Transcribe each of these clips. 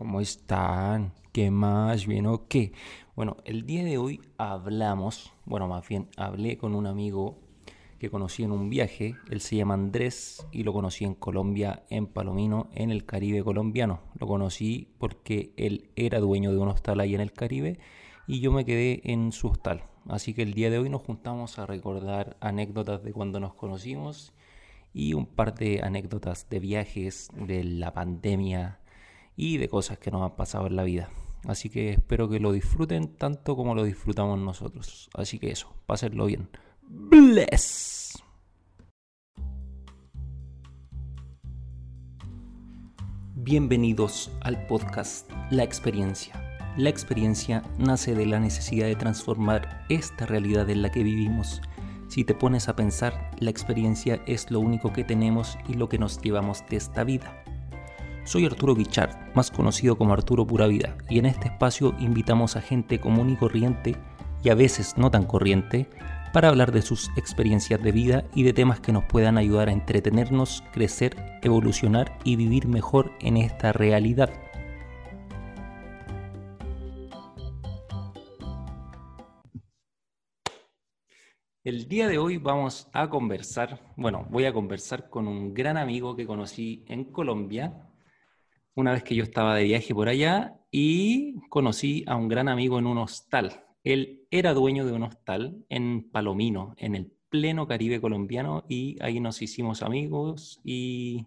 ¿Cómo están? ¿Qué más? ¿Bien o qué? Bueno, el día de hoy hablamos, bueno, más bien hablé con un amigo que conocí en un viaje. Él se llama Andrés y lo conocí en Colombia, en Palomino, en el Caribe colombiano. Lo conocí porque él era dueño de un hostal ahí en el Caribe y yo me quedé en su hostal. Así que el día de hoy nos juntamos a recordar anécdotas de cuando nos conocimos y un par de anécdotas de viajes, de la pandemia y de cosas que nos han pasado en la vida. Así que espero que lo disfruten tanto como lo disfrutamos nosotros. Así que eso, pásenlo bien. Bless. Bienvenidos al podcast La experiencia. La experiencia nace de la necesidad de transformar esta realidad en la que vivimos. Si te pones a pensar, la experiencia es lo único que tenemos y lo que nos llevamos de esta vida. Soy Arturo Guichard, más conocido como Arturo Pura Vida, y en este espacio invitamos a gente común y corriente, y a veces no tan corriente, para hablar de sus experiencias de vida y de temas que nos puedan ayudar a entretenernos, crecer, evolucionar y vivir mejor en esta realidad. El día de hoy vamos a conversar, bueno, voy a conversar con un gran amigo que conocí en Colombia, una vez que yo estaba de viaje por allá y conocí a un gran amigo en un hostal. Él era dueño de un hostal en Palomino, en el pleno Caribe colombiano, y ahí nos hicimos amigos y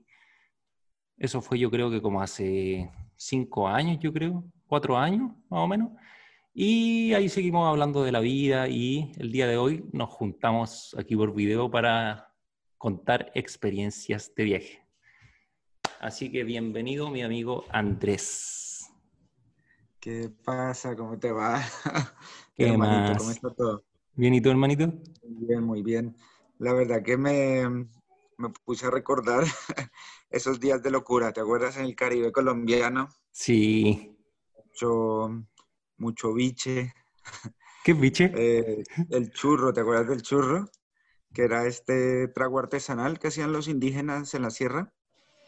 eso fue yo creo que como hace cinco años, yo creo, cuatro años más o menos. Y ahí seguimos hablando de la vida y el día de hoy nos juntamos aquí por video para contar experiencias de viaje. Así que bienvenido mi amigo Andrés. ¿Qué pasa? ¿Cómo te va? ¿Qué hermanito? ¿Cómo está todo? ¿Bien y tú, hermanito? Muy bien, muy bien. La verdad que me, me puse a recordar esos días de locura. ¿Te acuerdas en el Caribe colombiano? Sí. Mucho, mucho biche. ¿Qué biche? Eh, el churro, ¿te acuerdas del churro? Que era este trago artesanal que hacían los indígenas en la sierra.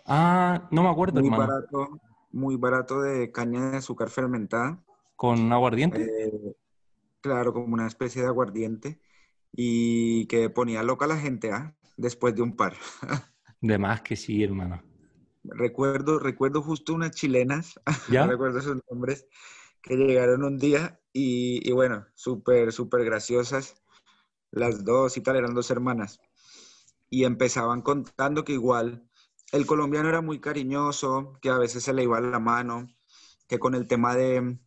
Ah, no me acuerdo, muy barato, muy barato de caña de azúcar fermentada. ¿Con aguardiente? Eh, claro, como una especie de aguardiente. Y que ponía loca a la gente, ¿ah? Después de un par. de más que sí, hermano. Recuerdo, recuerdo justo unas chilenas, ¿Ya? recuerdo sus nombres, que llegaron un día y, y bueno, súper, súper graciosas. Las dos y tal, eran dos hermanas. Y empezaban contando que igual el colombiano era muy cariñoso, que a veces se le iba la mano, que con el tema de,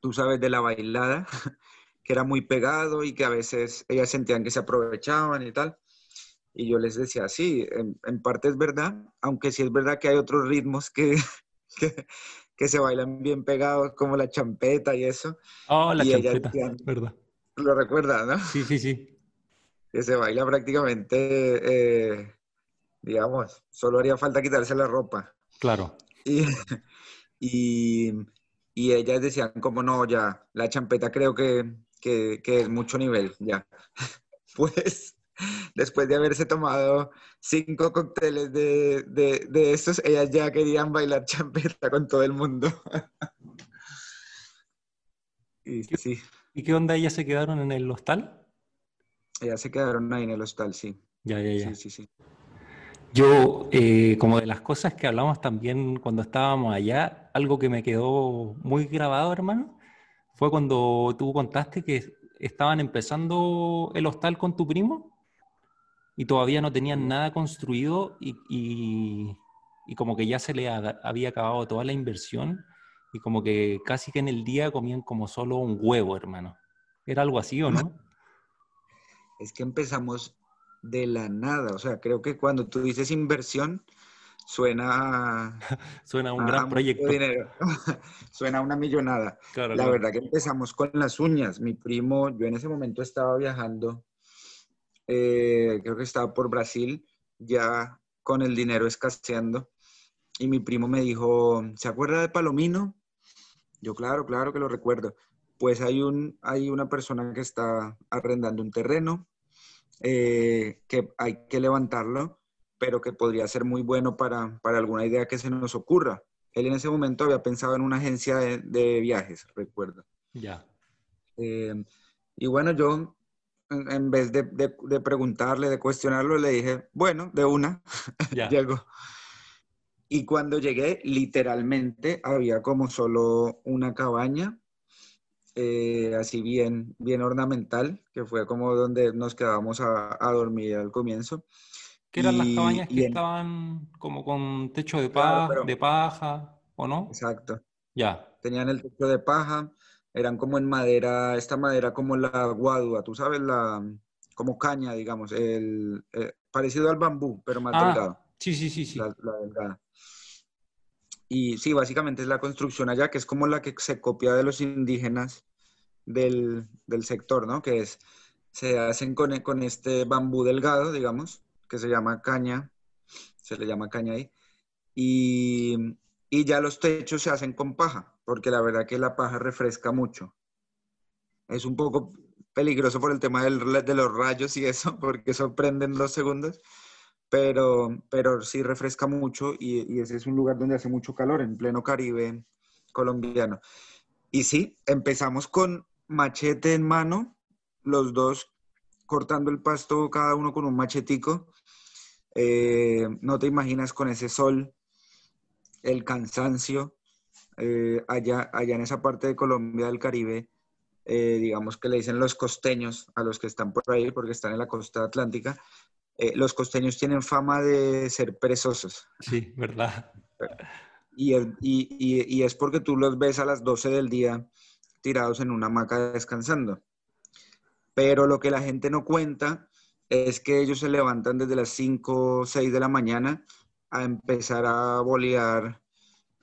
tú sabes, de la bailada, que era muy pegado y que a veces ellas sentían que se aprovechaban y tal. Y yo les decía, sí, en, parte es verdad, aunque sí es verdad que hay otros ritmos que, que, se bailan bien pegados, como la champeta y eso. Oh, la champeta, verdad. Lo recuerdas, ¿no? Sí, sí, sí. Que se baila prácticamente eh, digamos, solo haría falta quitarse la ropa. Claro. Y, y, ellas decían, como no, ya, la champeta creo que, es mucho nivel, ya. Pues después de haberse tomado cinco cócteles de, de, estos, ellas ya querían bailar champeta con todo el mundo. y, sí. ¿Y qué onda? ¿Ellas se quedaron en el hostal? Ellas se quedaron ahí en el hostal, sí. Ya, ya, ya. Sí, sí, sí. Yo, eh, como de las cosas que hablamos también cuando estábamos allá, algo que me quedó muy grabado, hermano, fue cuando tú contaste que estaban empezando el hostal con tu primo y todavía no tenían nada construido y, y, como que ya se le había acabado toda la inversión y como que casi que en el día comían como solo un huevo, hermano. ¿Era algo así o no? Es que empezamos de la nada. O sea, creo que cuando tú dices inversión, suena... suena a un gran proyecto. Dinero. suena a una millonada. la verdad que empezamos con las uñas. Mi primo, yo en ese momento estaba viajando, eh, creo que estaba por Brasil, ya con el dinero escaseando. Y mi primo me dijo, ¿se acuerda de Palomino? Yo, claro, claro que lo recuerdo. Pues hay, un, hay una persona que está arrendando un terreno eh, que hay que levantarlo, pero que podría ser muy bueno para, alguna idea que se nos ocurra. Él en ese momento había pensado en una agencia de, viajes, recuerdo. Ya. Eh, y bueno, yo en, vez de, preguntarle, de cuestionarlo, le dije, bueno, de una, ya. llego. Y cuando llegué, literalmente había como solo una cabaña, eh, así bien, bien ornamental, que fue como donde nos quedábamos a, dormir al comienzo. ¿Qué eran las cabañas que estaban como con techo de, paja, de paja, o no? Exacto. Ya. Tenían el techo de paja, eran como en madera, esta madera como la guadua, tú sabes, la, como caña, digamos, el, eh, parecido al bambú, pero más ah, delgado. Sí, sí, sí, sí. La, delgada. Y sí, básicamente es la construcción allá, que es como la que se copia de los indígenas del, del sector, ¿no? Que es, se hacen con, con este bambú delgado, digamos, que se llama caña, se le llama caña ahí, y, y ya los techos se hacen con paja porque la verdad que la paja refresca mucho. Es un poco peligroso por el tema de los rayos y eso, porque sorprenden dos segundos, pero, pero sí refresca mucho y, ese es un lugar donde hace mucho calor, en pleno Caribe colombiano. Y sí, empezamos con machete en mano, los dos cortando el pasto, cada uno con un machetico. Eh, no te imaginas con ese sol, el cansancio, eh, allá, allá en esa parte de Colombia del Caribe, eh, digamos que le dicen los costeños a los que están por ahí, porque están en la costa atlántica, eh, los costeños tienen fama de ser perezosos. Sí, verdad. Y, y, y, es porque tú los ves a las 12 del día tirados en una hamaca descansando. Pero lo que la gente no cuenta es que ellos se levantan desde las 5 o 6 de la mañana a empezar a bolear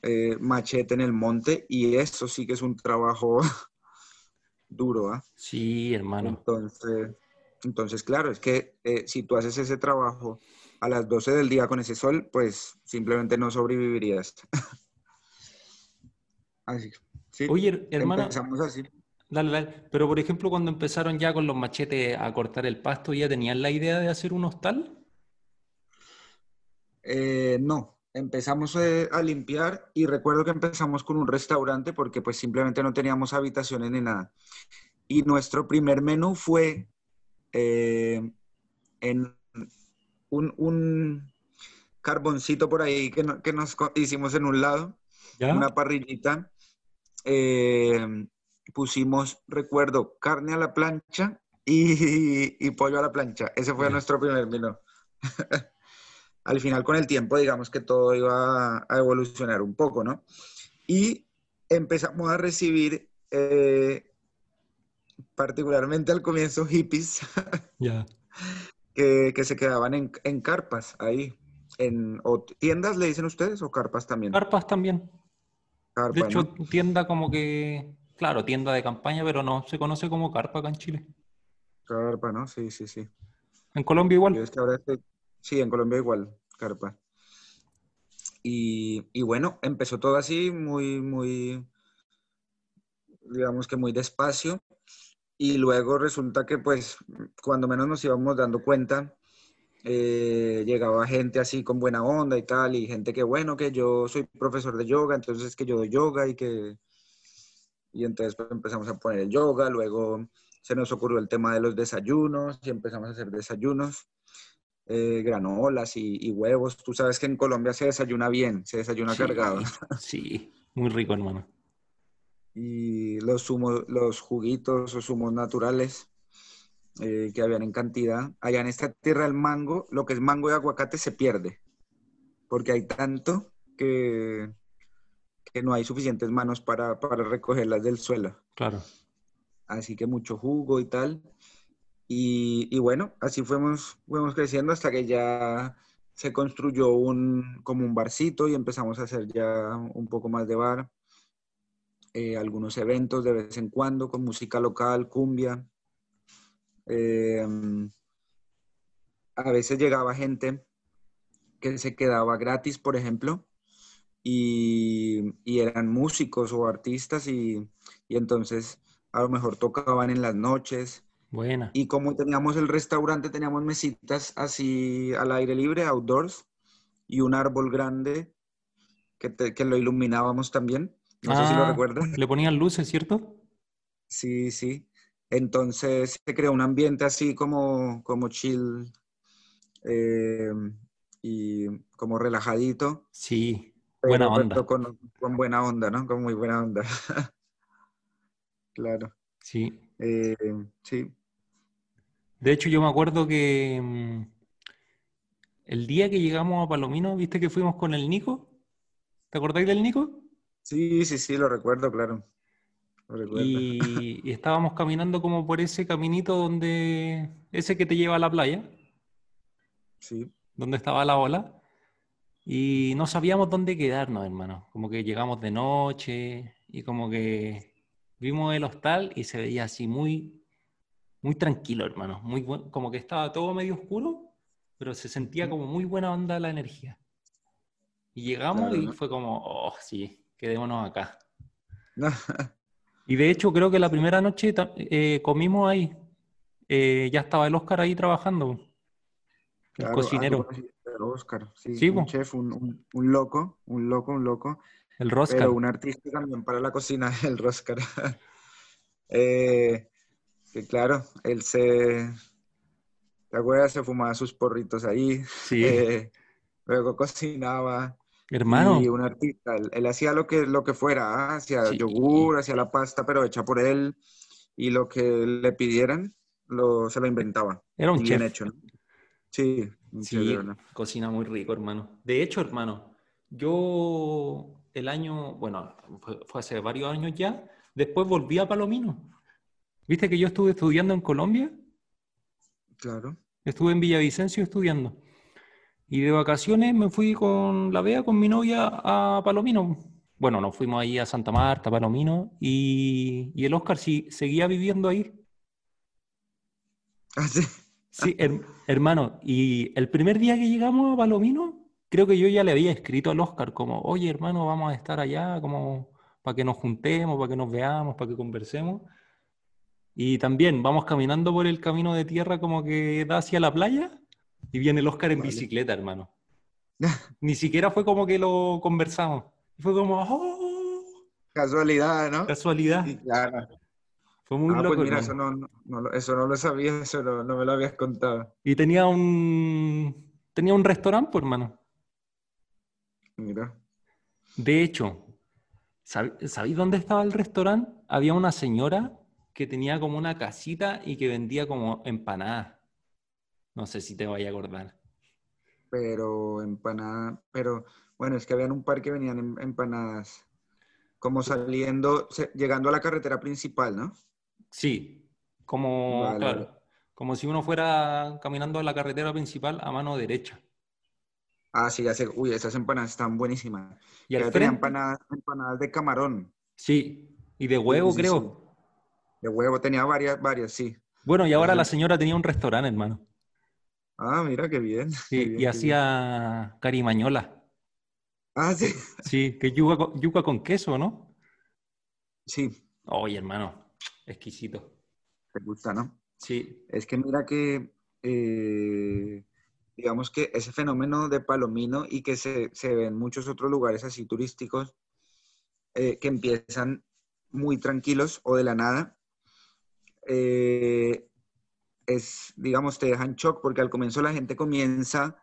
eh, machete en el monte y eso sí que es un trabajo duro. ¿ah? Sí, hermano. Entonces, entonces claro, es que eh, si tú haces ese trabajo a las 12 del día con ese sol, pues simplemente no sobrevivirías. así. Oye, hermano. Empezamos así. Dale, dale. Pero por ejemplo, cuando empezaron ya con los machetes a cortar el pasto, ¿ya tenían la idea de hacer un hostal? Eh, no, empezamos eh, a limpiar y recuerdo que empezamos con un restaurante porque pues simplemente no teníamos habitaciones ni nada. Y nuestro primer menú fue eh, en un, carboncito por ahí que, nos hicimos en un lado, una parrillita. Eh, pusimos, recuerdo, carne a la plancha y, pollo a la plancha. Ese fue nuestro primer menú. al final con el tiempo, digamos que todo iba a, evolucionar un poco, ¿no? Y empezamos a recibir, eh, particularmente al comienzo, hippies, que, se quedaban en, carpas ahí. En, ¿Tiendas le dicen ustedes o carpas también? Carpas también. de hecho, tienda como que, claro, tienda de campaña, pero no, se conoce como carpa acá en Chile. Carpa, ¿no? Sí, sí, sí. ¿En Colombia igual? Sí, en Colombia igual carpa. Y, bueno, empezó todo así, muy, muy, digamos que muy despacio. Y luego resulta que pues cuando menos nos íbamos dando cuenta, eh, llegaba gente así con buena onda y tal, y gente que bueno, que yo soy profesor de yoga, entonces que yo doy yoga y que... Y entonces pues, empezamos a poner el yoga, luego se nos ocurrió el tema de los desayunos y empezamos a hacer desayunos. Eh, granolas y, huevos. Tú sabes que en Colombia se desayuna bien, se desayuna cargado. Sí, muy rico, hermano. Y los zumos, los juguitos o zumos naturales eh, que habían en cantidad. Allá en esta tierra el mango, lo que es mango y aguacate se pierde, porque hay tanto que, que no hay suficientes manos para, para recogerlas del suelo. Claro. Así que mucho jugo y tal. Y, bueno, así fuimos, fuimos creciendo hasta que ya se construyó un, como un barcito y empezamos a hacer ya un poco más de bar. Eh, algunos eventos de vez en cuando con música local, cumbia. Eh, a veces llegaba gente que se quedaba gratis, por ejemplo, y, eran músicos o artistas y, y, entonces a lo mejor tocaban en las noches Buena. Y como teníamos el restaurante, teníamos mesitas así al aire libre, outdoors, y un árbol grande. que, lo iluminábamos también. No sé si lo ah, recuerdas. Le ponían luces, ¿cierto? Sí, sí. Entonces se creó un ambiente así como, como chill eh, y como relajadito. Sí, buena onda. Con, con, buena onda, ¿no? Con muy buena onda. claro. Sí. Eh, sí. De hecho, yo me acuerdo que mm, el día que llegamos a Palomino, ¿viste que fuimos con el Nico? ¿Te acordáis del Nico? Sí, sí, sí, lo recuerdo, claro. Y, estábamos caminando como por ese caminito donde, ese que te lleva a la playa. Sí. Donde estaba la ola. Y no sabíamos dónde quedarnos, hermano. Como que llegamos de noche y como que vimos el hostal y se veía así muy, muy tranquilo, hermano. Muy como que estaba todo medio oscuro, pero se sentía como muy buena onda la energía. Y llegamos y fue como, oh, sí, quedémonos acá. y de hecho, creo que la primera noche eh, comimos ahí. Eh, ya estaba el Oscar ahí trabajando. El cocinero. el Oscar, sí. un chef, un, loco, un loco, un loco. El Roscar. Pero un artista también para la cocina, el Roscar. eh, que claro, él se. ¿Te acuerdas? Se fumaba sus porritos ahí. Sí. Eh, luego cocinaba. Hermano. Y un artista, él, hacía lo que, lo que fuera, ¿ah? hacía yogur, hacía la pasta, pero hecha por él, y lo que le pidieran, lo, se lo inventaba. Era un chef. hecho, Sí, sí cocina muy rico, hermano. De hecho, hermano, yo el año, bueno, fue, fue, hace varios años ya, después volví a Palomino. ¿Viste que yo estuve estudiando en Colombia? Claro. Estuve en Villavicencio estudiando. Y de vacaciones me fui con la Bea, con mi novia, a Palomino. Bueno, nos fuimos ahí a Santa Marta, Palomino, y, el Oscar sí, seguía viviendo ahí. ¿Ah, sí? Sí, hermano, y el primer día que llegamos a Palomino, creo que yo ya le había escrito al Oscar como, oye hermano, vamos a estar allá, como para que nos juntemos, para que nos veamos, para que conversemos. Y también vamos caminando por el camino de tierra como que da hacia la playa y viene el Oscar en bicicleta, hermano. Ni siquiera fue como que lo conversamos. Fue como, oh". Casualidad, ¿no? Casualidad. claro. Fue muy ah, Pues mira, eso no, eso no, lo sabía, eso no, me lo habías contado. Y tenía un, tenía un restaurante, pues, hermano. Mira. De hecho, ¿sabéis dónde estaba el restaurante? Había una señora que tenía como una casita y que vendía como empanadas. No sé si te voy a acordar. Pero empanada, pero bueno, es que habían un par que venían empanadas como saliendo, llegando a la carretera principal, ¿no? Sí, como, como si uno fuera caminando a la carretera principal a mano derecha. Ah, sí, ya sé. Uy, esas empanadas están buenísimas. Y al frente... empanadas, empanadas de camarón. Sí, y de huevo, creo. De huevo, tenía varias, varias, sí. Bueno, y ahora la señora tenía un restaurante, hermano. Ah, mira qué bien. Sí, y hacía carimañola. Ah, sí. Sí, que yuca, yuca con queso, ¿no? Sí. Oye, hermano, exquisito. ¿Te gusta, no? Sí. Es que mira que, eh, digamos que ese fenómeno de Palomino y que se, ve en muchos otros lugares así turísticos, eh, que empiezan muy tranquilos o de la nada, eh, es, digamos, te dejan shock porque al comienzo la gente comienza,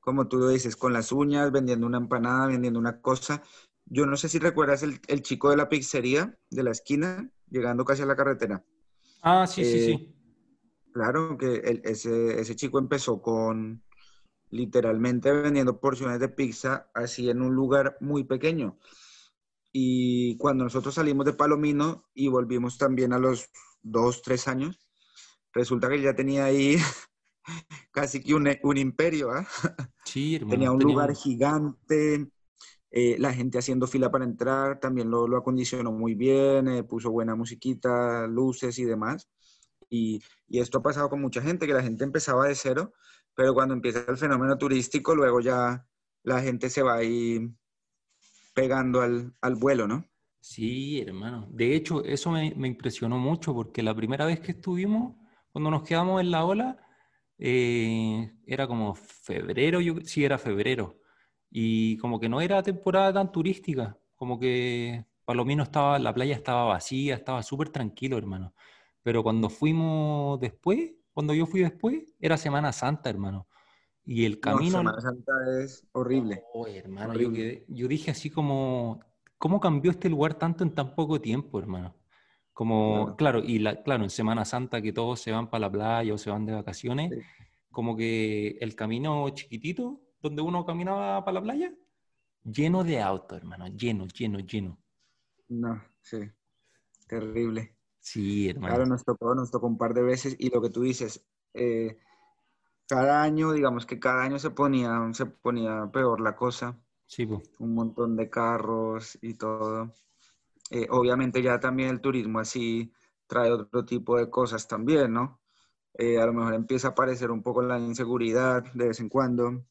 como tú dices, con las uñas, vendiendo una empanada, vendiendo una cosa. Yo no sé si recuerdas el, chico de la pizzería de la esquina, llegando casi a la carretera. Ah, sí, sí, sí. Eh, claro, que ese, ese chico empezó con literalmente vendiendo porciones de pizza así en un lugar muy pequeño. Y cuando nosotros salimos de Palomino y volvimos también a los dos, tres años, resulta que ya tenía ahí casi que un, un imperio. ¿ah? Sí, tenía un lugar gigante, eh, la gente haciendo fila para entrar, también lo, lo acondicionó muy bien, eh, puso buena musiquita, luces y demás. Y, y, esto ha pasado con mucha gente, que la gente empezaba de cero, pero cuando empieza el fenómeno turístico, luego ya la gente se va ahí pegando al, al vuelo, ¿no? Sí, hermano. De hecho, eso me, me, impresionó mucho porque la primera vez que estuvimos, cuando nos quedamos en la ola, eh, era como febrero, yo sí era febrero. y como que no era temporada tan turística, como que Palomino estaba, la playa estaba vacía, estaba súper tranquilo, hermano. Pero cuando fuimos después, cuando yo fui después, era Semana Santa, hermano. Y el camino... Semana Santa es horrible. Oh, hermano, Yo, yo dije así como, ¿cómo cambió este lugar tanto en tan poco tiempo, hermano? Como, claro, y la, claro, en Semana Santa que todos se van para la playa o se van de vacaciones, como que el camino chiquitito donde uno caminaba para la playa, lleno de autos, hermano, lleno, lleno, lleno. No, sí, terrible. Sí, hermano. Claro, nos tocó, nos tocó un par de veces y lo que tú dices, eh, cada año, digamos que cada año se ponía, se ponía peor la cosa. Sí, pues. Un montón de carros y todo. Eh, obviamente ya también el turismo así trae otro tipo de cosas también, ¿no? Eh, a lo mejor empieza a aparecer un poco la inseguridad de vez en cuando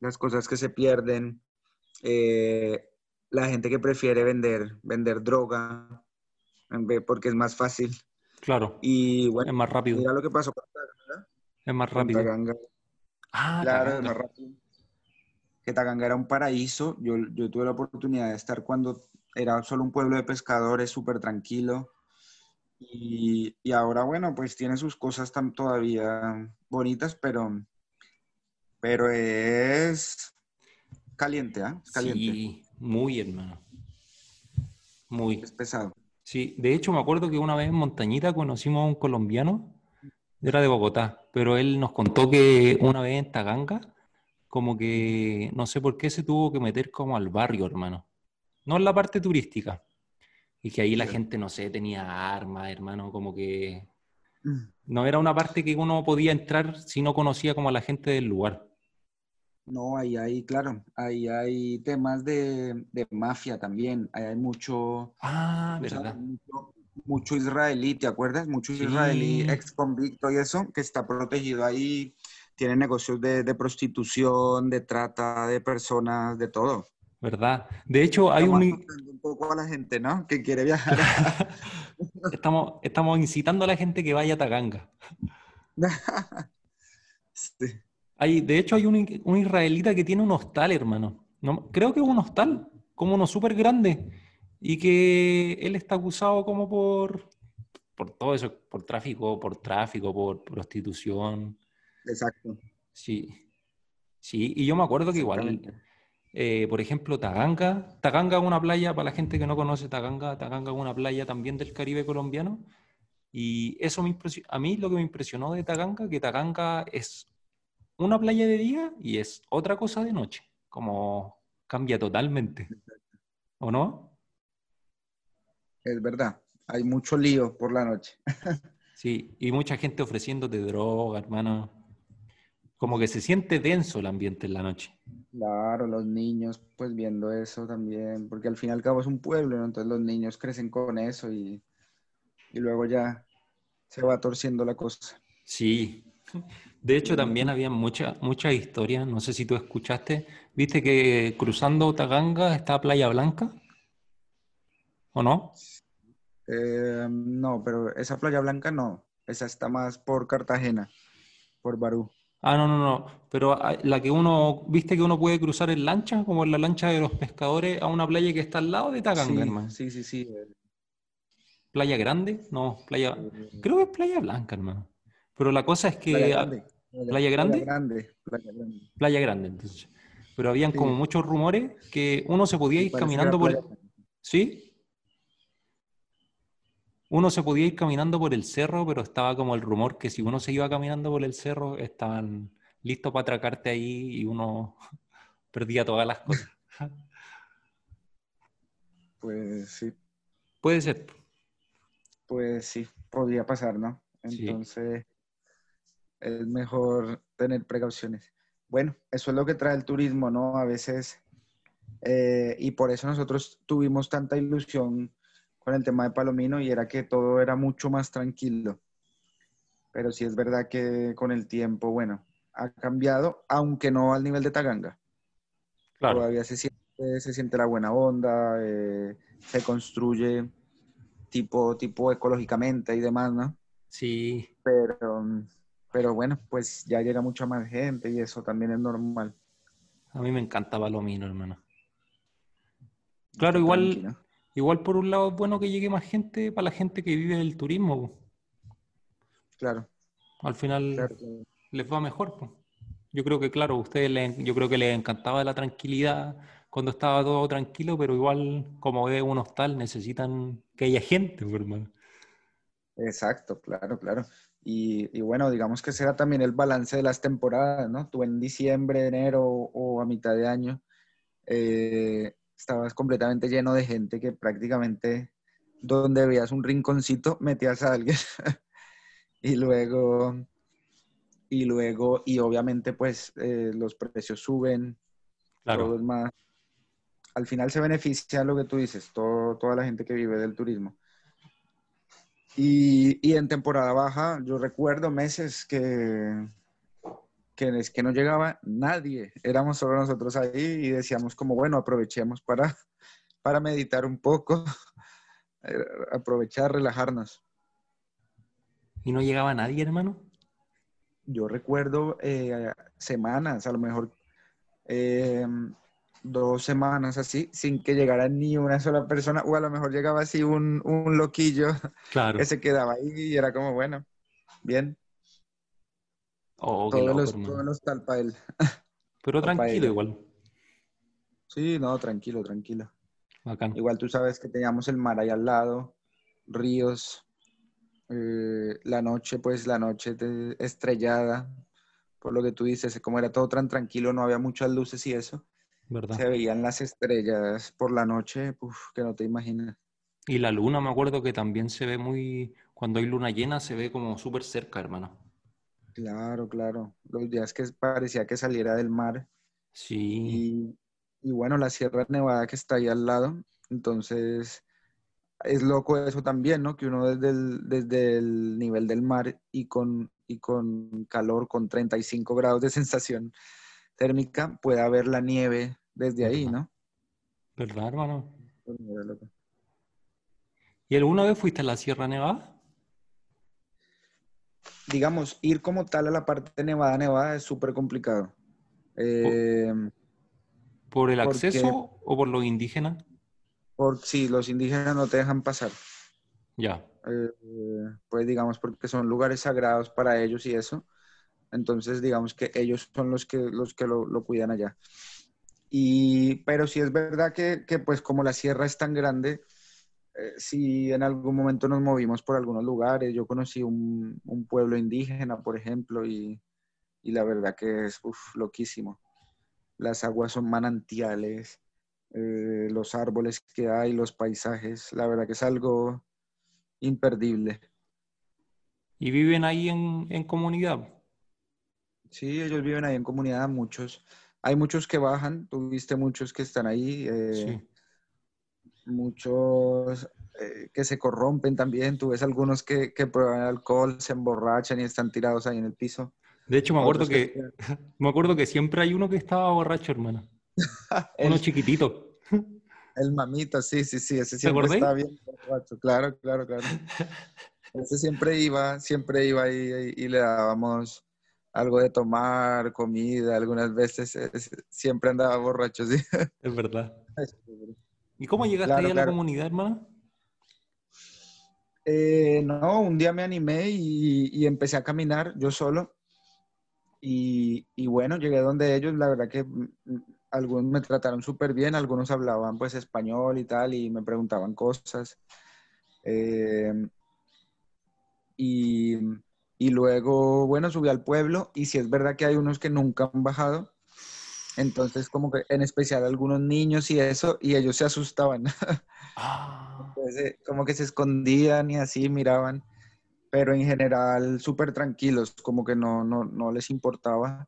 las cosas que se pierden, eh, la gente que prefiere vender, vender droga, porque es más fácil. Claro. Y bueno, es más rápido. Mira lo que pasó con Taganga. Es más rápido. Ah, claro, es más rápido. Que Taganga era un paraíso. Yo, yo tuve la oportunidad de estar cuando era solo un pueblo de pescadores, súper tranquilo. Y, y, ahora, bueno, pues tiene sus cosas tan, todavía bonitas, pero pero es caliente, ¿ah? caliente. Sí, muy hermano. Muy. Es pesado. Sí, de hecho me acuerdo que una vez en Montañita conocimos a un colombiano, era de Bogotá, pero él nos contó que una vez en Taganga, como que no sé por qué se tuvo que meter como al barrio, hermano. No en la parte turística. Y que ahí la gente, no sé, tenía armas, hermano, como que... Mm. No era una parte que uno podía entrar si no conocía como a la gente del lugar. No, ahí hay, claro, ahí hay temas de, mafia también. Ahí hay mucho. Ah, verdad. Mucho, israelí, ¿te acuerdas? Mucho israelí ex convicto y eso, que está protegido ahí. Tiene negocios de, prostitución, de trata de personas, de todo. ¿Verdad? De hecho, hay un. un poco a la gente, ¿no? Que quiere viajar. estamos, estamos incitando a la gente que vaya a Taganga. sí de hecho, hay un, israelita que tiene un hostal, hermano. No, creo que es un hostal, como uno súper grande, y que él está acusado como por, por todo eso, por tráfico, por tráfico, por prostitución. Exacto. Sí. Sí, y yo me acuerdo que igual, eh, por ejemplo, Taganga, Taganga es una playa, para la gente que no conoce Taganga, Taganga es una playa también del Caribe colombiano. Y eso me a mí lo que me impresionó de Taganga, que Taganga es una playa de día y es otra cosa de noche, como cambia totalmente, ¿o no? Es verdad, hay mucho lío por la noche. sí, y mucha gente ofreciéndote droga, hermano. Como que se siente denso el ambiente en la noche. Claro, los niños pues viendo eso también, porque al fin y al cabo es un pueblo, entonces los niños crecen con eso y, y luego ya se va torciendo la cosa. Sí, de hecho, también había muchas mucha historias, no sé si tú escuchaste, viste que cruzando Taganga está Playa Blanca, ¿o no? Eh, no, pero esa Playa Blanca no, esa está más por Cartagena, por Barú. Ah, no, no, no, pero la que uno, viste que uno puede cruzar en lancha, como en la lancha de los pescadores, a una playa que está al lado de Taganga, hermano. Sí, sí, sí. ¿Playa Grande? No, playa, eh, creo que es Playa Blanca, hermano. Pero la cosa es que... ¿Playa Grande? Playa Grande, Playa Grande. Playa Grande, entonces. Pero habían como muchos rumores que uno se podía ir caminando por... ¿Sí? Uno se podía ir caminando por el cerro, pero estaba como el rumor que si uno se iba caminando por el cerro, estaban listos para atracarte ahí y uno perdía todas las cosas. Pues sí. Puede ser. Pues sí, podría pasar, ¿no? Entonces, es mejor tener precauciones. Bueno, eso es lo que trae el turismo, ¿no? A veces, eh, y por eso nosotros tuvimos tanta ilusión con el tema de Palomino y era que todo era mucho más tranquilo. Pero sí es verdad que con el tiempo, bueno, ha cambiado, aunque no al nivel de Taganga. Claro. Todavía se siente, se siente la buena onda, eh, se construye tipo, tipo ecológicamente y demás, ¿no? Sí. Pero pero bueno, pues ya llega mucha más gente y eso también es normal. A mí me encanta Palomino, hermano. Claro, igual, igual por un lado es bueno que llegue más gente para la gente que vive del turismo. Claro. Al final les va mejor. Yo creo que, claro, a ustedes yo creo que les encantaba la tranquilidad cuando estaba todo tranquilo, pero igual, como ve un hostal, necesitan que haya gente, hermano. Exacto, claro, claro. Y, bueno, digamos que será también el balance de las temporadas, ¿no? Tú en diciembre, enero o a mitad de año eh, estabas completamente lleno de gente que prácticamente donde veías un rinconcito metías a alguien. y luego, y luego, y obviamente pues eh, los precios suben, claro. todo es más. Al final se beneficia lo que tú dices, todo, toda la gente que vive del turismo. Y, en temporada baja, yo recuerdo meses que, que, es que no llegaba nadie, éramos solo nosotros ahí y decíamos como, bueno, aprovechemos para, para meditar un poco, eh, aprovechar, relajarnos. ¿Y no llegaba nadie, hermano? Yo recuerdo eh, semanas, a lo mejor eh, dos semanas así, sin que llegara ni una sola persona, o a lo mejor llegaba así un, un loquillo claro. que se quedaba ahí y era como, bueno, bien. Oh, todos, los, todos los. Pero tranquilo igual. Sí, no, tranquilo, tranquilo. Igual tú sabes que teníamos el mar ahí al lado, ríos, eh, la noche, pues la noche estrellada, por lo que tú dices, como era todo tan tranquilo, no había muchas luces y eso. Se veían las estrellas por la noche, que no te imaginas. Y la luna, me acuerdo que también se ve muy, cuando hay luna llena, se ve como súper cerca, hermano. Claro, claro. Los días que parecía que saliera del mar. Sí. Y, bueno, la Sierra Nevada que está ahí al lado. Entonces, es loco eso también, ¿no? Que uno desde el, desde el nivel del mar y con, y con calor, con 35 grados de sensación térmica, pueda ver la nieve desde ahí, ¿no? ¿Verdad, hermano? ¿Y alguna vez fuiste a la Sierra Nevada? Digamos, ir como tal a la parte Nevada, Nevada es súper complicado. Eh, ¿Por el acceso o por los indígenas? Por sí, los indígenas no te dejan pasar. Ya. Eh, pues digamos, porque son lugares sagrados para ellos y eso. Entonces, digamos que ellos son los que, los que lo, lo cuidan allá. Y, pero sí es verdad que, que, pues como la sierra es tan grande, eh, si en algún momento nos movimos por algunos lugares, yo conocí un, un pueblo indígena, por ejemplo, y, y la verdad que es uf, loquísimo. Las aguas son manantiales, eh, los árboles que hay, los paisajes, la verdad que es algo imperdible. ¿Y viven ahí en, en comunidad? Sí, ellos viven ahí en comunidad, muchos. Hay muchos que bajan, tuviste muchos que están ahí, eh, muchos eh, que se corrompen también, tú ves algunos que, que, prueban alcohol, se emborrachan y están tirados ahí en el piso. De hecho, me acuerdo que, me acuerdo que siempre hay uno que estaba borracho, hermano. uno chiquitito. El mamito, sí, sí, sí, ese siempre está bien borracho, claro, claro, claro. Ese siempre iba, siempre iba ahí y le dábamos algo de tomar, comida, algunas veces siempre andaba borracho, sí. Es verdad. ¿Y cómo llegaste ahí a la comunidad, hermano? Eh, no, un día me animé y, empecé a caminar yo solo. Y, bueno, llegué donde ellos, la verdad que mm, algunos me trataron súper bien, algunos hablaban pues español y tal y me preguntaban cosas. Eh, y y luego, bueno, subí al pueblo y si es verdad que hay unos que nunca han bajado. Entonces, como que en especial algunos niños y eso, y ellos se asustaban. Ah. Eh, como que se escondían y así miraban, pero en general súper tranquilos, como que no, no, no les importaba.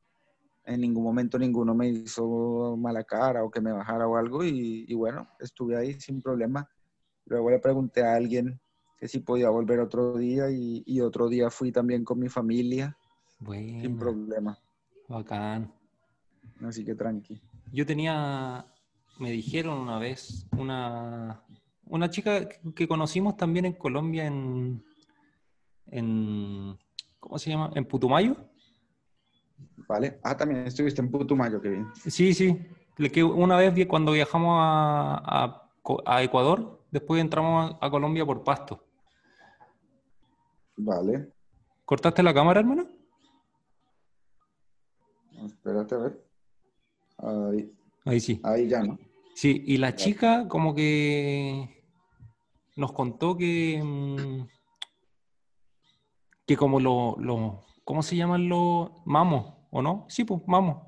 En ningún momento ninguno me hizo mala cara o que me bajara o algo y, y bueno, estuve ahí sin problema. Luego le pregunté a alguien que si podía volver otro día y, otro día fui también con mi familia. Sin problema. Bacán. Así que tranqui. Yo tenía, me dijeron una vez, una, una chica que conocimos también en Colombia, en, en, ¿cómo se llama? En Putumayo. Vale. Ah, también estuviste en Putumayo, qué bien. Sí, sí. Una vez cuando viajamos a, Ecuador, después entramos a, Colombia por Pasto. Vale. ¿Cortaste la cámara, hermano? Espérate a ver. Ahí. Ahí sí. Ahí ya, ¿no? Sí, y la chica como que nos contó que, mm, que como lo, lo, ¿cómo se llaman los mamos? ¿O no? Sí, pues, mamos.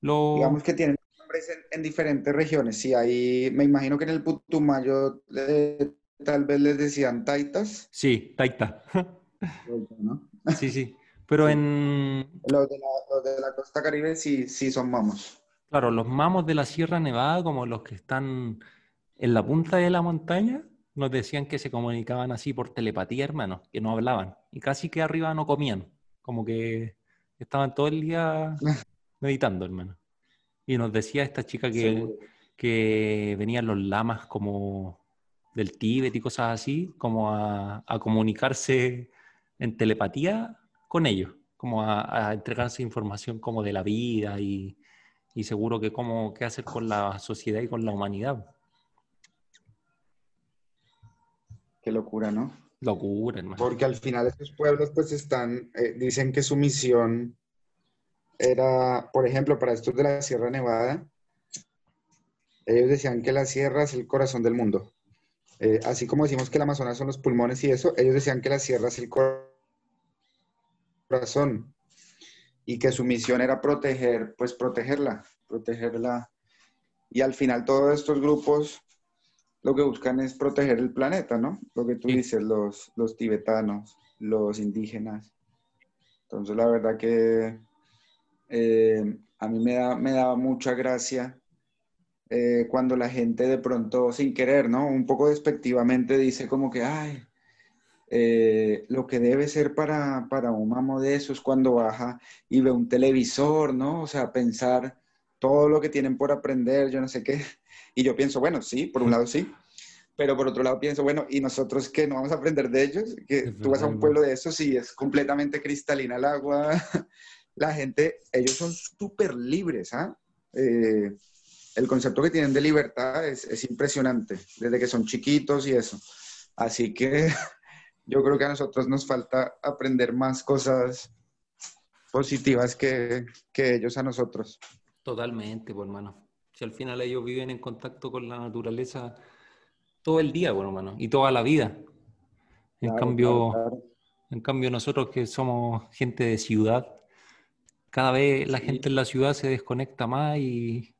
Digamos que tienen nombres en, diferentes regiones. Sí, ahí me imagino que en el Putumayo eh, tal vez les decían taitas. Sí, taita. Sí, sí. Pero en... Los de, la, costa caribe sí, sí son mamos. Claro, los mamos de la Sierra Nevada, como los que están en la punta de la montaña, nos decían que se comunicaban así por telepatía, hermano, que no hablaban. Y casi que arriba no comían. Como que estaban todo el día meditando, hermano. Y nos decía esta chica que, que venían los lamas como del Tíbet y cosas así, como a, a comunicarse en telepatía con ellos, como a, entregarse información como de la vida y, y seguro que cómo qué hacer con la sociedad y con la humanidad. Qué locura, ¿no? Locura, hermano. Porque al final estos pueblos pues están, eh, dicen que su misión era, por ejemplo, para estos de la Sierra Nevada, ellos decían que la sierra es el corazón del mundo. Eh, así como decimos que el Amazonas son los pulmones y eso, ellos decían que la sierra es el corazón y que su misión era proteger, pues protegerla, protegerla. Y al final todos estos grupos lo que buscan es proteger el planeta, ¿no? Lo que tú dices, los, los tibetanos, los indígenas. Entonces la verdad que eh, a mí me, da, me daba mucha gracia eh, cuando la gente de pronto, sin querer, ¿no? Un poco despectivamente dice como que, ay, eh, lo que debe ser para, para un mamo de eso es cuando baja y ve un televisor, ¿no? O sea, pensar todo lo que tienen por aprender, yo no sé qué. Y yo pienso, bueno, sí, por un lado sí, pero por otro lado pienso, bueno, ¿y nosotros qué? ¿No vamos a aprender de ellos? Que tú vas a un pueblo de esos y es completamente cristalina el agua, la gente, ellos son súper libres, ¿ah? Eh, el concepto que tienen de libertad es, impresionante, desde que son chiquitos y eso. Así que yo creo que a nosotros nos falta aprender más cosas positivas que, ellos a nosotros. Totalmente, pues, hermano. Si al final ellos viven en contacto con la naturaleza todo el día, bueno, hermano, y toda la vida. En cambio, en cambio nosotros que somos gente de ciudad, cada vez la gente en la ciudad se desconecta más y,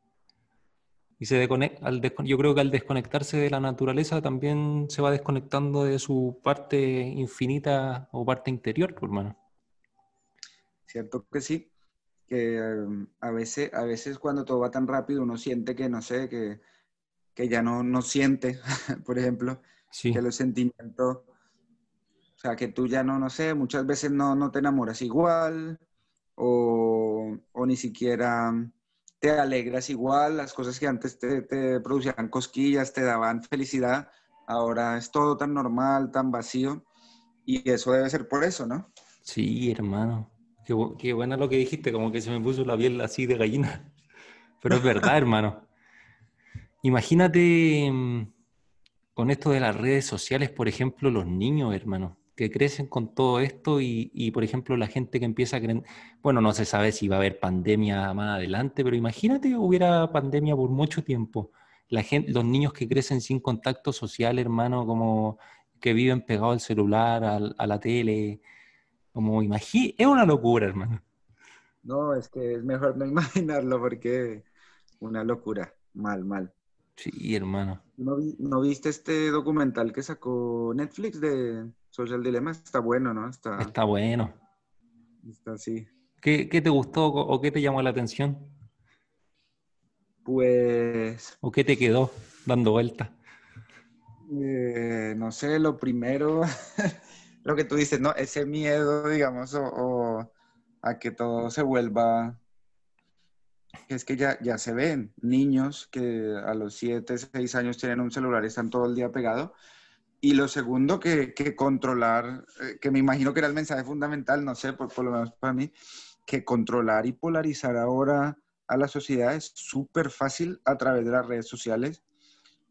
y se desconecta, al yo creo que al desconectarse de la naturaleza también se va desconectando de su parte infinita o parte interior, pues, hermano. Cierto que sí, que um, a, veces, a veces cuando todo va tan rápido uno siente que, no sé, que, que ya no, no siente, por ejemplo, que los sentimientos, o sea, que tú ya no, no sé, muchas veces no, no te enamoras igual, o, ni siquiera te alegras igual, las cosas que antes te, producían cosquillas, te daban felicidad, ahora es todo tan normal, tan vacío, y eso debe ser por eso, ¿no? Sí, hermano. Qué, qué buena lo que dijiste, como que se me puso la piel así de gallina. Pero es verdad, hermano. Imagínate mm, con esto de las redes sociales, por ejemplo, los niños, hermano que crecen con todo esto y, por ejemplo, la gente que empieza a creer, bueno, no se sabe si va a haber pandemia más adelante, pero imagínate hubiera pandemia por mucho tiempo. La gente, los niños que crecen sin contacto social, hermano, como que viven pegados al celular, a la tele, como imagínate, es una locura, hermano. No, es que es mejor no imaginarlo porque una locura, mal, mal. Sí, hermano. ¿No, viste este documental que sacó Netflix de Social Dilemma? Está bueno, ¿no? Está, está bueno. Está así. ¿Qué, te gustó o qué te llamó la atención? Pues... ¿O qué te quedó dando vuelta? Eh, no sé, lo primero, lo que tú dices, ¿no? Ese miedo, digamos, o a que todo se vuelva es que ya, ya se ven niños que a los 7, 6 años tienen un celular y están todo el día pegado. Y lo segundo, que, que controlar, eh, que me imagino que era el mensaje fundamental, no sé, por, por, lo menos para mí, que controlar y polarizar ahora a la sociedad es súper fácil a través de las redes sociales.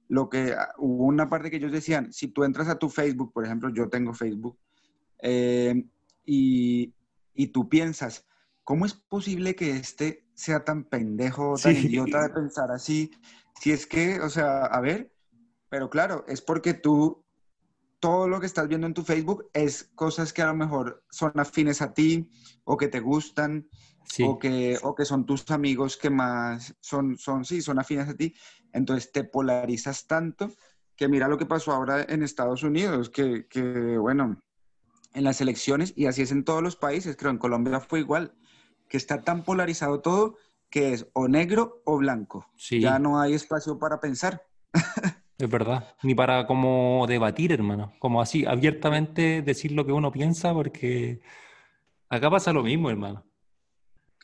Lo que ah, hubo una parte que ellos decían, si tú entras a tu Facebook, por ejemplo, yo tengo Facebook, eh, y, y, tú piensas, ¿cómo es posible que este sea tan pendejo, tan idiota de pensar así? Si es que, o sea, a ver, pero claro, es porque tú todo lo que estás viendo en tu Facebook es cosas que a lo mejor son afines a ti o que te gustan o, que, o que son tus amigos que más son, son, sí, son afines a ti. Entonces te polarizas tanto que mira lo que pasó ahora en Estados Unidos, que, que bueno, en las elecciones, y así es en todos los países, creo en Colombia fue igual, que está tan polarizado todo que es o negro o blanco. Ya no hay espacio para pensar. Es verdad, ni para como debatir, hermano, como así abiertamente decir lo que uno piensa, porque acá pasa lo mismo, hermano.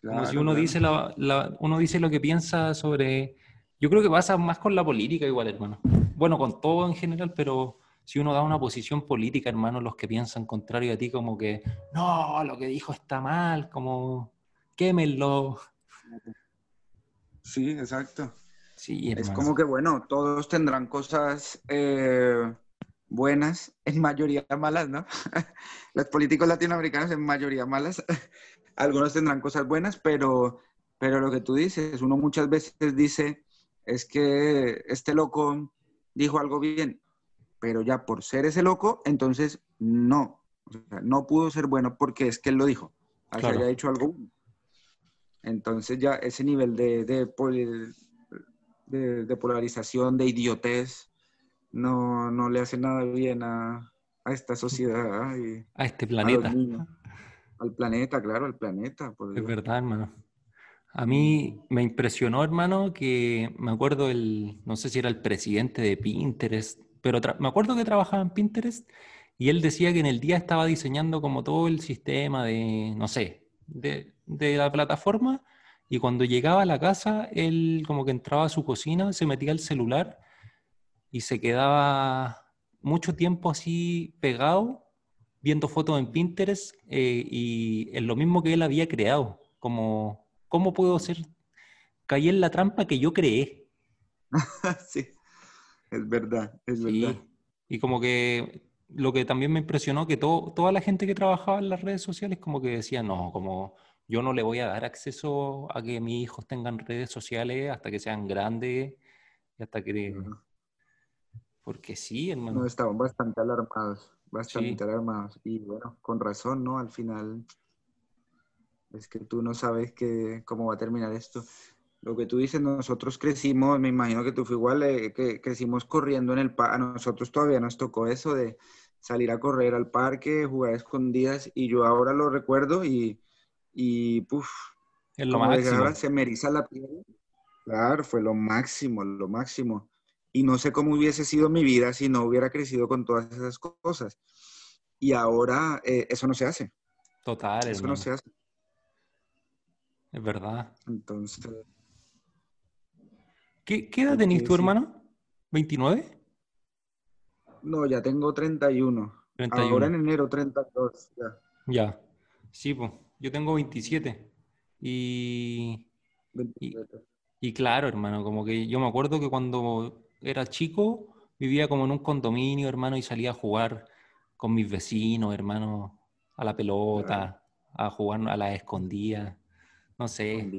como si uno dice la, uno dice lo que piensa sobre, yo creo que pasa más con la política igual, hermano. Bueno, con todo en general, pero si uno da una posición política, hermano, los que piensan contrario a ti, como que no, lo que dijo está mal, como quémenlo. Sí, exacto es como que, bueno, todos tendrán cosas eh, buenas, en mayoría malas, ¿no? Los políticos latinoamericanos en mayoría malas. Algunos tendrán cosas buenas, pero, pero lo que tú dices, uno muchas veces dice, es que este loco dijo algo bien, pero ya por ser ese loco, entonces no. no pudo ser bueno porque es que él lo dijo. Así haya hecho algo. Entonces ya ese nivel de, de, de, polarización, de idiotez, no, no, le hace nada bien a, a esta sociedad. Y a este planeta. al planeta, claro, al planeta. es verdad, hermano. A mí me impresionó, hermano, que me acuerdo el, no sé si era el presidente de Pinterest, pero me acuerdo que trabajaba en Pinterest y él decía que en el día estaba diseñando como todo el sistema de, no sé, de, de la plataforma y cuando llegaba a la casa, él como que entraba a su cocina, se metía el celular y se quedaba mucho tiempo así pegado, viendo fotos en Pinterest eh, y en lo mismo que él había creado. Como, ¿cómo puedo ser? Caí en la trampa que yo creé. sí, es verdad, es verdad. Y como que lo que también me impresionó, que todo, toda la gente que trabajaba en las redes sociales como que decía, no, como yo no le voy a dar acceso a que mis hijos tengan redes sociales hasta que sean grandes y hasta que... Porque sí, hermano. No, estaban bastante alarmados, bastante alarmados. Y bueno, con razón, ¿no? Al final es que tú no sabes que, cómo va a terminar esto. Lo que tú dices, nosotros crecimos, me imagino que tú fue igual, eh, que crecimos corriendo en el parque. A nosotros todavía nos tocó eso de salir a correr al parque, jugar escondidas, y yo ahora lo recuerdo y y puff, es lo máximo. se me eriza la piel. Claro, fue lo máximo, lo máximo. Y no sé cómo hubiese sido mi vida si no hubiera crecido con todas esas cosas. Y ahora eh, eso no se hace. Total. Eso no se hace. Es verdad. Entonces. ¿Qué, qué edad tenés tú, hermano? ¿29? No, ya tengo 31. 31. Ahora en enero 32. Ya. Ya. Sí, pues. Yo tengo 27. Y, y, claro, hermano, como que yo me acuerdo que cuando era chico vivía como en un condominio, hermano, y salía a jugar con mis vecinos, hermano, a la pelota, a jugar a la escondida, no sé.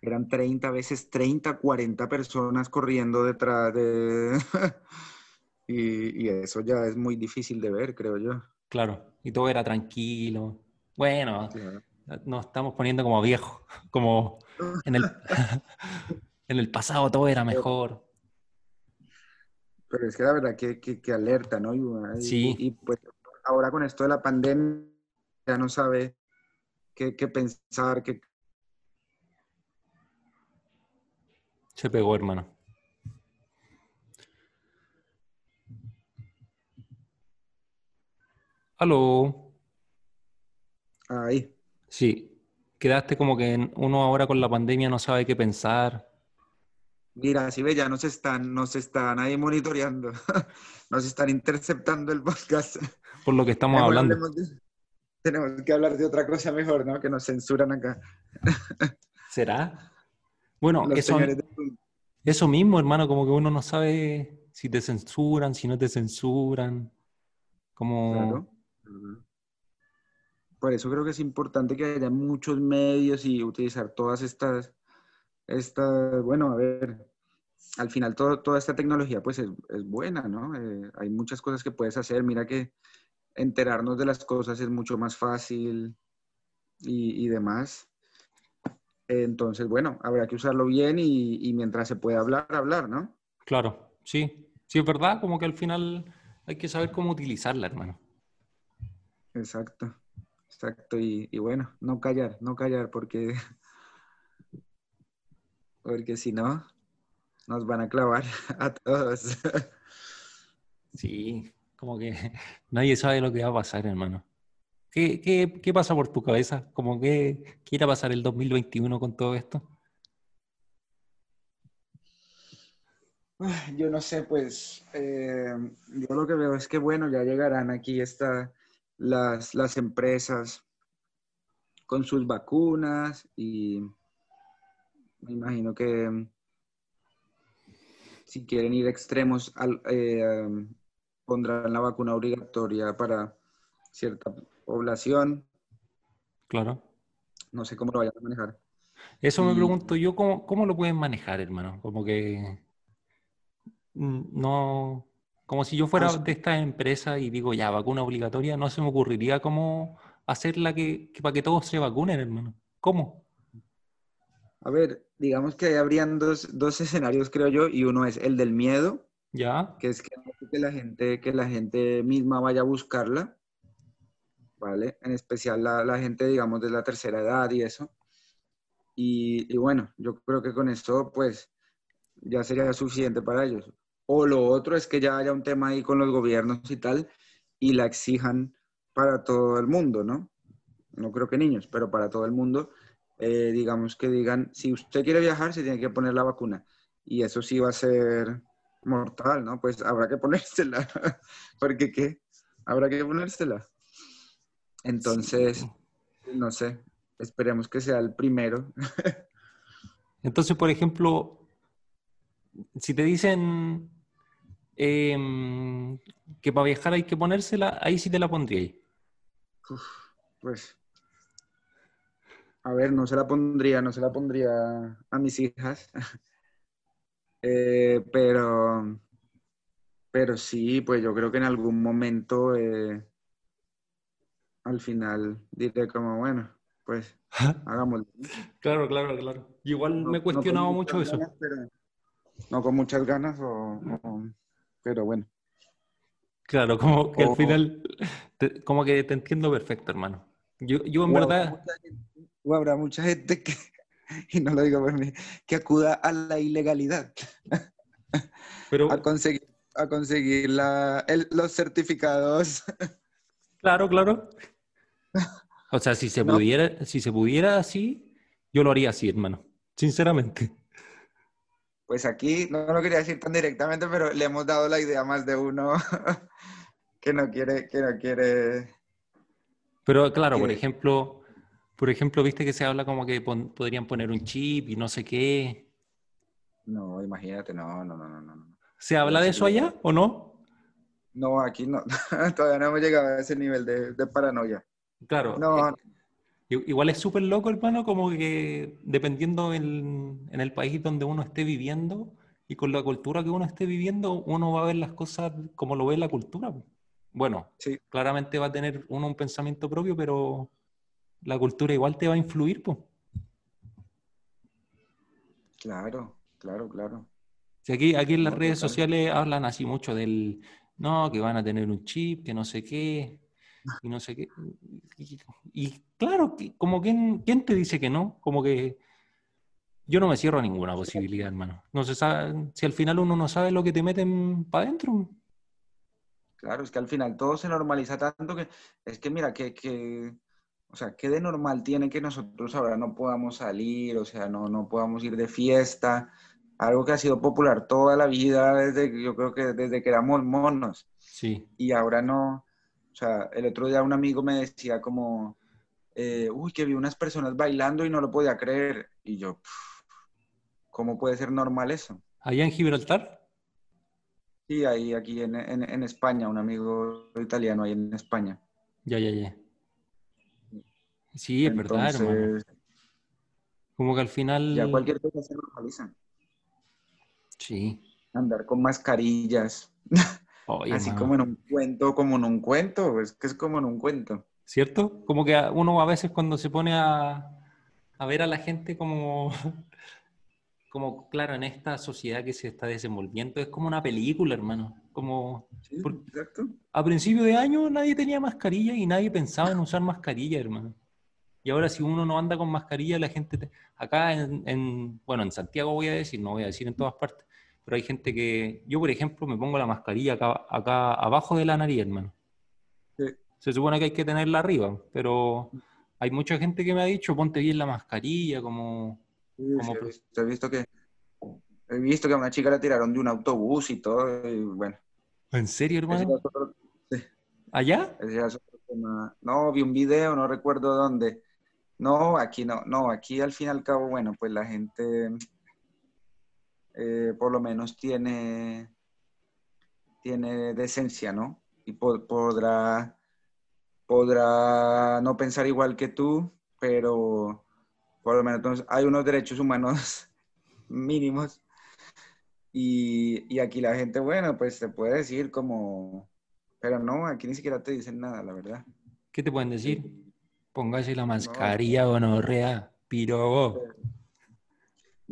Eran 30 veces 30, 40 personas corriendo detrás de... y, y eso ya es muy difícil de ver, creo yo. Claro, y todo era tranquilo. Bueno, nos estamos poniendo como viejos, como en el, en el pasado todo era mejor. Pero es que la verdad que, que, alerta, ¿no? Y, sí. Y, pues ahora con esto de la pandemia ya no sabe qué, qué pensar, qué... Se pegó, hermano. Aló. Ahí. Sí. Quedaste como que uno ahora con la pandemia no sabe qué pensar. Mira, si ve, ya nos están, nos están ahí monitoreando, nos están interceptando el podcast. Por lo que estamos hablando. tenemos que hablar de otra cosa mejor, ¿no? Que nos censuran acá. ¿Será? Bueno, eso, eso mismo, hermano, como que uno no sabe si te censuran, si no te censuran. Como... Por eso creo que es importante que haya muchos medios y utilizar todas estas, estas bueno, a ver, al final toda esta tecnología pues es, buena, ¿no? Eh, hay muchas cosas que puedes hacer. Mira que enterarnos de las cosas es mucho más fácil y, demás. Entonces, bueno, habrá que usarlo bien y, mientras se pueda hablar, hablar, ¿no? Claro, sí. Sí, es verdad, como que al final hay que saber cómo utilizarla, hermano. Exacto, exacto. Y, y bueno, no callar, no callar, porque, porque si no, nos van a clavar a todos. Sí, como que nadie sabe lo que va a pasar, hermano. ¿Qué, qué, qué pasa por tu cabeza? Como que, ¿Qué irá a pasar el 2021 con todo esto? Yo no sé, pues eh, yo lo que veo es que, bueno, ya llegarán aquí esta, las, las empresas con sus vacunas y me imagino que si quieren ir extremos, al, eh, pondrán la vacuna obligatoria para cierta población. Claro. No sé cómo lo vayan a manejar. Eso me pregunto yo, ¿cómo, ¿cómo lo pueden manejar, hermano? Como que no, como si yo fuera de esta empresa y digo, ya, vacuna obligatoria, no se me ocurriría cómo hacerla que, que para que todos se vacunen, hermano. ¿Cómo? A ver, digamos que habrían dos, dos escenarios, creo yo, y uno es el del miedo, ya. Que es que, la gente, que la gente misma vaya a buscarla, ¿vale? En especial la, la gente, digamos, de la tercera edad y eso. Y, y, bueno, yo creo que con esto, pues, ya sería suficiente para ellos. O lo otro es que ya haya un tema ahí con los gobiernos y tal, y la exijan para todo el mundo, ¿no? No creo que niños, pero para todo el mundo, eh, digamos que digan, si usted quiere viajar, se tiene que poner la vacuna. Y eso sí va a ser mortal, ¿no? Pues habrá que ponérsela. Porque qué? Habrá que ponérsela. Entonces, no sé, esperemos que sea el primero. Entonces, por ejemplo, si te dicen em, que para viajar hay que ponérsela, ahí sí te la pondría. pues, a ver, no se la pondría, no se la pondría a mis hijas. Eh, pero, pero sí, pues yo creo que en algún momento, eh, al final, diré como, bueno, pues hagámoslo. Claro, claro, claro. Igual me he cuestionado mucho eso. no con muchas ganas, pero bueno. Claro, como que al final, como que te entiendo perfecto, hermano. Yo, yo en verdad... o habrá mucha gente que, y no lo digo por mí, que acuda a la ilegalidad. Pero, a conseguir, a conseguir la, los certificados. Claro, claro. O sea, si se, pudiera, si se pudiera así, yo lo haría así, hermano. Sinceramente. Pues aquí, no lo quería decir tan directamente, pero le hemos dado la idea a más de uno que no quiere, que no quiere. Pero claro, por ejemplo, por ejemplo, viste que se habla como que podrían poner un chip y no sé qué. No, imagínate, no, no, no, no, no. ¿Se habla de eso allá o no? No, aquí no. Todavía no hemos llegado a ese nivel de, paranoia. Claro. No. Eh, igual es súper loco, hermano, como que dependiendo en, en el país donde uno esté viviendo y con la cultura que uno esté viviendo, uno va a ver las cosas como lo ve la cultura. Bueno, sí. claramente va a tener uno un pensamiento propio, pero la cultura igual te va a influir, pues. Claro, claro, claro. Si aquí, aquí en las redes sociales hablan así mucho del, no, que van a tener un chip, que no sé qué, y no sé qué. Y, claro, como quién, quién te dice que no, como que yo no me cierro a ninguna posibilidad, hermano. No se sabe, si al final uno no sabe lo que te meten para adentro. Claro, es que al final todo se normaliza tanto que es que mira, que, que o sea, ¿qué de normal tiene que nosotros ahora no podamos salir, o sea, no, no podamos ir de fiesta? Algo que ha sido popular toda la vida, desde, yo creo que desde que éramos monos. Sí. Y ahora no, O sea, el otro día un amigo me decía como, eh, uy, que vi unas personas bailando y no lo podía creer. Y yo, ¿cómo puede ser normal eso? ¿Allá en Gibraltar? Sí, ahí, aquí en, en, España, un amigo italiano ahí en España. Ya, ya, ya. Sí, es verdad, hermano. Como que al final... Ya cualquier cosa se normaliza. Sí. Andar con mascarillas. Así como en un cuento, como en un cuento, es que es como en un cuento. ¿Cierto? Como que uno a veces cuando se pone a, a ver a la gente como, como, claro, en esta sociedad que se está desenvolviendo, es como una película, hermano. Como, sí, exacto. A principio de año nadie tenía mascarilla y nadie pensaba en usar mascarilla, hermano. Y ahora si uno no anda con mascarilla, la gente, acá en, en, bueno, en Santiago voy a decir, no voy a decir en todas partes, pero hay gente que, yo por ejemplo, me pongo la mascarilla acá, acá abajo de la nariz, hermano. Se supone que hay que tenerla arriba, pero hay mucha gente que me ha dicho, ponte bien la mascarilla, como... como... he, visto, que, he visto que a una chica la tiraron de un autobús y todo, y bueno. ¿En serio, hermano? ¿Allá? No, vi un video, no recuerdo dónde. No, aquí no, no, aquí al fin y al cabo, bueno, pues la gente eh, por lo menos tiene, tiene decencia, ¿no? Y podrá, podrá no pensar igual que tú, pero por lo menos hay unos derechos humanos mínimos. Y, aquí la gente, bueno, pues te puede decir como, pero no, aquí ni siquiera te dicen nada, la verdad. ¿Qué te pueden decir? Póngase la mascarilla, o no, rea, pirobo.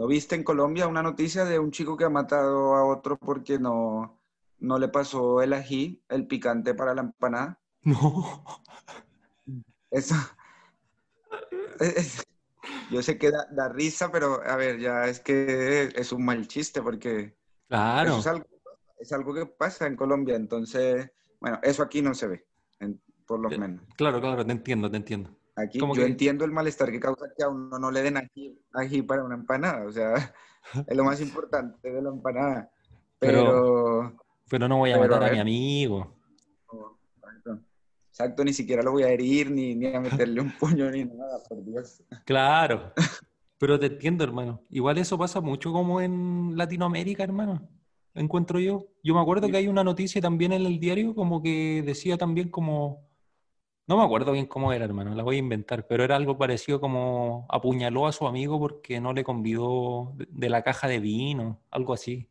¿No viste en Colombia una noticia de un chico que ha matado a otro porque no, no le pasó el ají, el picante para la empanada? No. Eso. yo sé que da, risa, pero a ver, ya es que es un mal chiste porque. Claro. es, algo, que pasa en Colombia, entonces, bueno, eso aquí no se ve, por lo menos. Claro, claro, te entiendo, te entiendo. Aquí yo entiendo el malestar que causa que a uno no le den ají, para una empanada, o sea, es lo más importante de la empanada. Pero, pero, no voy a matar a, mi amigo. exacto. ni siquiera lo voy a herir, ni, ni a meterle un puño, ni nada, por Dios. Claro, pero te entiendo, hermano. Igual eso pasa mucho como en Latinoamérica, hermano. Encuentro yo. Yo me acuerdo que hay una noticia también en el diario como que decía también como no me acuerdo bien cómo era, hermano, la voy a inventar, pero era algo parecido como apuñaló a su amigo porque no le convidó de, la caja de vino, algo así.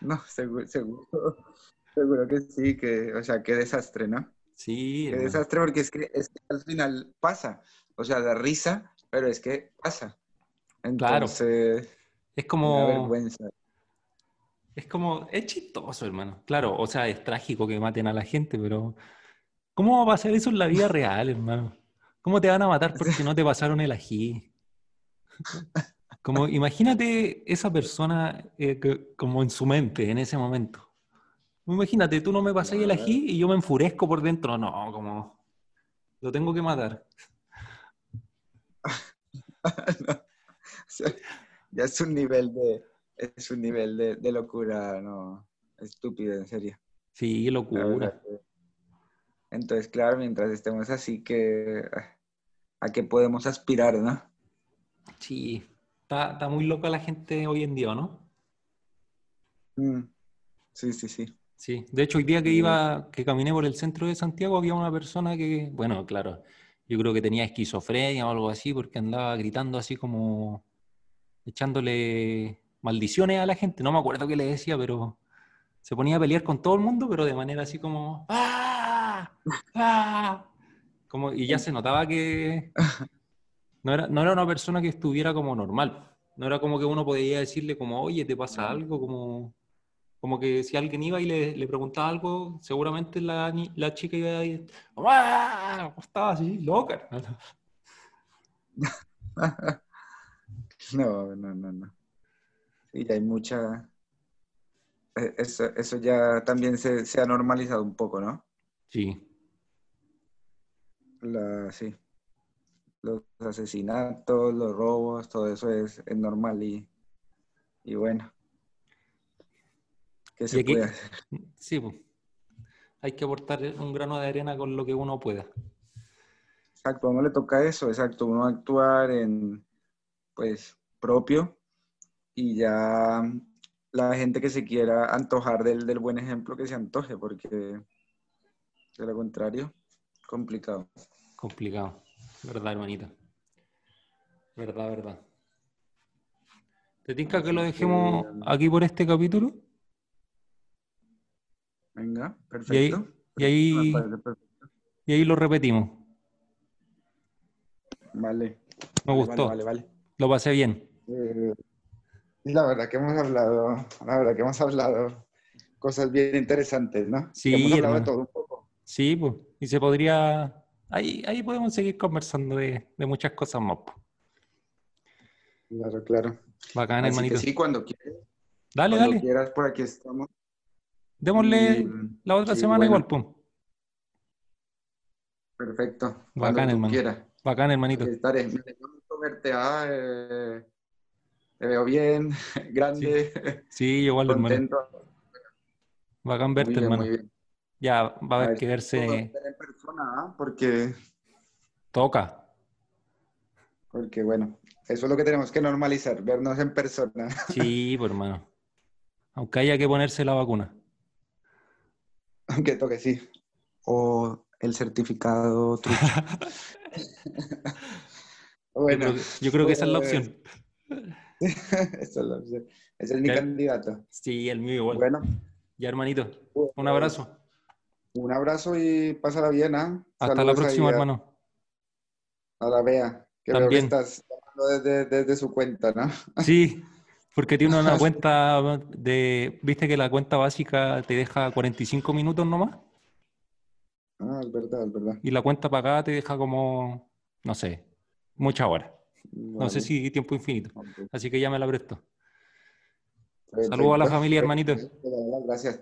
no, seguro, seguro, que sí, que, o sea, qué desastre, ¿no? Sí. Qué desastre porque es que, es que al final pasa, o sea, da risa, pero es que pasa. Entonces, claro. Es como... vergüenza. Es como, es chistoso, hermano. Claro, o sea, es trágico que maten a la gente, pero ¿cómo va a pasar eso en la vida real, hermano? ¿Cómo te van a matar porque no te pasaron el ají? Como, imagínate esa persona eh, como en su mente en ese momento. Imagínate, tú no me pasas el ají y yo me enfurezco por dentro. No, como, lo tengo que matar. ya es un nivel de, es un nivel de, locura, no, estúpido, en serio. Sí, locura. Entonces, claro, mientras estemos así, que a qué podemos aspirar, ¿no? Sí, está, muy loca la gente hoy en día, ¿no? Mm, sí, sí, sí. Sí, de hecho, hoy día que iba, que caminé por el centro de Santiago, había una persona que, bueno, claro, yo creo que tenía esquizofrenia o algo así, porque andaba gritando así como echándole maldiciones a la gente, no me acuerdo qué le decía, pero se ponía a pelear con todo el mundo, pero de manera así como ¡Ah! ¡Ah! Como, y ya se notaba que no era, no era una persona que estuviera como normal. No era como que uno podía decirle como, oye, ¿te pasa algo? Como, como que si alguien iba y le, le preguntaba algo, seguramente la, la chica iba a ir, ¡Ah! estaba así, loca. No, no, no, no. Y hay mucha... E, eso, eso ya también se, se, ha normalizado un poco, ¿no? Sí. La, sí. Los asesinatos, los robos, todo eso es, es normal y, y bueno. que se puede Sí, pues. Hay que aportar un grano de arena con lo que uno pueda. Exacto, a uno le toca eso, exacto, uno actuar en, pues, propio y ya la gente que se quiera antojar del, del buen ejemplo que se antoje, porque de lo contrario, complicado. Complicado, verdad, hermanita. Verdad, verdad. ¿Te tinca que lo dejemos aquí por este capítulo? Venga, perfecto. Y ahí, y ahí, lo repetimos. Vale. Me gustó. Vale, vale, Lo pasé bien. Eh, la verdad que hemos hablado, la verdad que hemos hablado cosas bien interesantes, ¿no? Sí, hemos hablado de todo un poco. Sí, pues. Y se podría. Ahí, ahí podemos seguir conversando de, de muchas cosas más. Pues. Claro, claro. Bacán, hermanito. sí, cuando quieras. Dale, cuando dale. quieras, por aquí estamos. Démosle la otra semana igual, pum. Perfecto. Bacán, hermano. Quieras. Bacán, hermanito. estaré. Me verte. Ah, eh, te veo bien, grande. Sí, igual, contento. hermano. Bacán verte, bien, hermano. Ya va a haber que verse. En persona, ¿ah? Porque. Toca. Porque, bueno, eso es lo que tenemos que normalizar, vernos en persona. Sí, pues hermano. Aunque haya que ponerse la vacuna. Aunque toque, sí. O el certificado bueno, yo creo, que esa es la opción. esa es la opción. Ese es mi candidato. Sí, el mío igual. Bueno. Ya, hermanito. Un abrazo. Un abrazo y pásala bien, ¿ah? Hasta la próxima, hermano. A la vea. Que También. estás desde, su cuenta, ¿no? Sí, porque tiene una cuenta de, viste que la cuenta básica te deja 45 minutos nomás. Ah, es verdad, es verdad. Y la cuenta pagada te deja como, no sé, muchas horas. No sé si tiempo infinito. Así que ya me la presto. Saludos a la familia, hermanito. Gracias.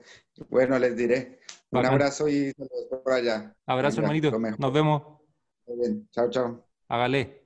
Bueno, les diré. Un abrazo y saludos por allá. Abrazo, hermanito. Nos vemos. Muy bien. Chao, chao. Hágale.